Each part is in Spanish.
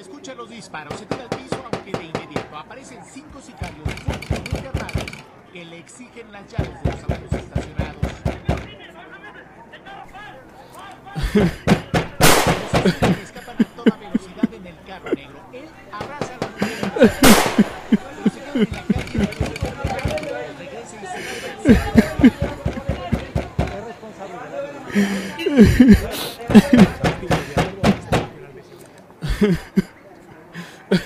escucha los disparos, se tira al piso, aunque de inmediato aparecen cinco sicarios fuertemente armados que le exigen las llaves de los autos estacionados. Los sicarios escapan a toda velocidad en el carro negro. Él abraza a la calle. Regresa y se Hay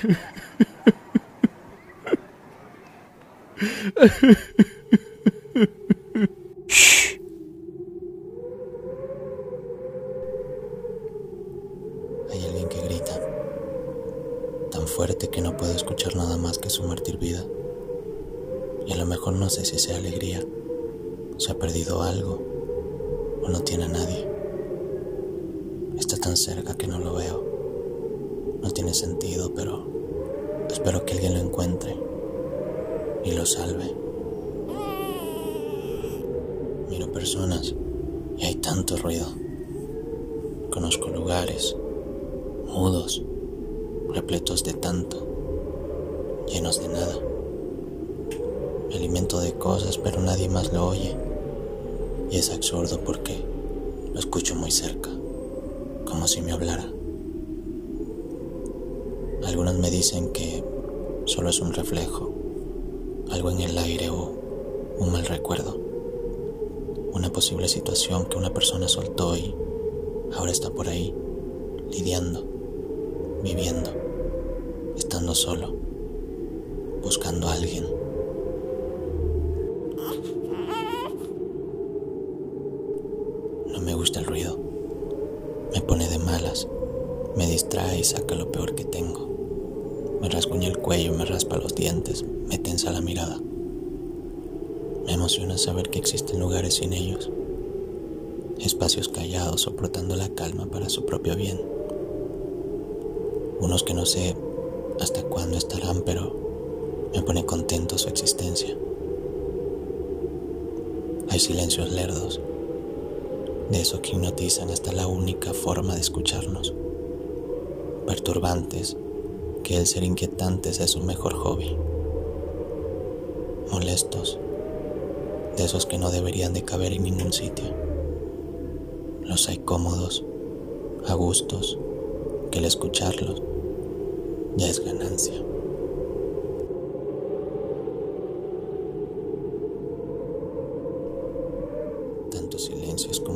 alguien que grita, tan fuerte que no puedo escuchar nada más que su martir vida. Y a lo mejor no sé si sea alegría, se ha perdido algo o no tiene a nadie. Está tan cerca que no lo veo. No tiene sentido, pero espero que alguien lo encuentre y lo salve. Miro personas y hay tanto ruido. Conozco lugares mudos, repletos de tanto, llenos de nada. Me alimento de cosas, pero nadie más lo oye. Y es absurdo porque lo escucho muy cerca, como si me hablara. Algunos me dicen que solo es un reflejo, algo en el aire o un mal recuerdo, una posible situación que una persona soltó y ahora está por ahí, lidiando viviendo, estando solo, buscando a alguien. No me gusta el ruido, me pone de malas, me distrae y saca lo peor que tengo. Me rasguña el cuello, me raspa los dientes, me tensa la mirada. Me emociona saber que existen lugares sin ellos, espacios callados soportando la calma para su propio bien unos que no sé hasta cuándo estarán, pero me pone contento su existencia. Hay silencios lerdos, de esos que hipnotizan hasta la única forma de escucharnos, perturbantes, que el ser inquietantes es su mejor hobby, molestos, de esos que no deberían de caber en ningún sitio. Los hay cómodos, a gustos, que el escucharlos ya es ganancia. Tanto silencios como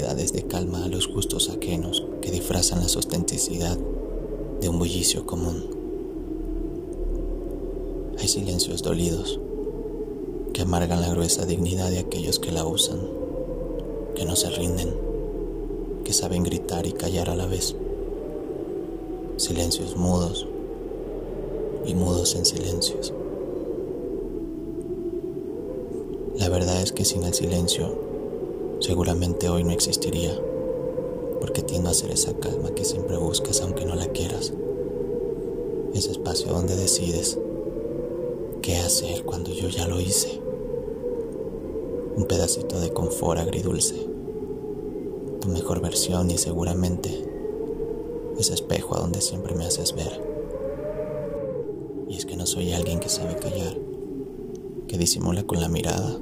de calma a los gustos ajenos que disfrazan la sustenticidad de un bullicio común. Hay silencios dolidos que amargan la gruesa dignidad de aquellos que la usan, que no se rinden, que saben gritar y callar a la vez silencios mudos y mudos en silencios. La verdad es que sin el silencio seguramente hoy no existiría, porque tiendo a ser esa calma que siempre buscas aunque no la quieras, ese espacio donde decides qué hacer cuando yo ya lo hice, un pedacito de confort agridulce, tu mejor versión y seguramente ese espejo a donde siempre me haces ver. Y es que no soy alguien que sabe callar, que disimula con la mirada,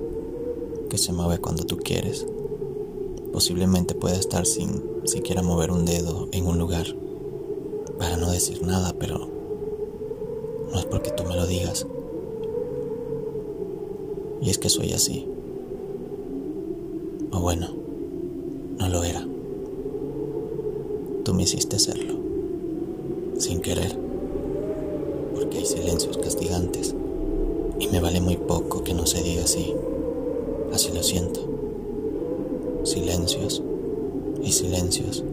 que se mueve cuando tú quieres. Posiblemente pueda estar sin siquiera mover un dedo en un lugar para no decir nada, pero no es porque tú me lo digas. Y es que soy así. O bueno, no lo era. Tú me hiciste serlo, sin querer, porque hay silencios castigantes y me vale muy poco que no se diga así. Así lo siento. Silencios y silencios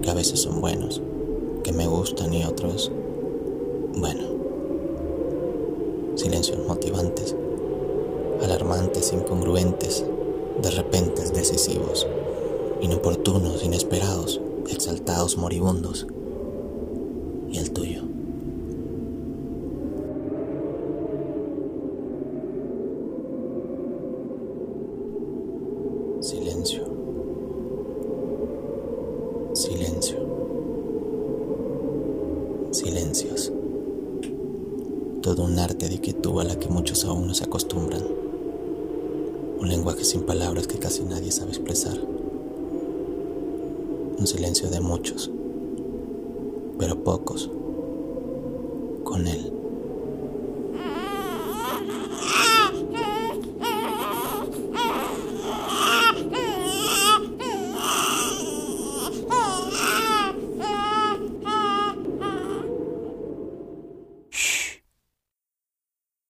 que a veces son buenos, que me gustan y otros, bueno, silencios motivantes, alarmantes, incongruentes, de repente decisivos, inoportunos, inesperados exaltados moribundos, y el tuyo. Silencio. Silencios. Todo un arte de quietud a la que muchos aún no se acostumbran. Un lenguaje sin palabras que casi nadie sabe expresar. Un silencio de muchos, pero pocos, con él.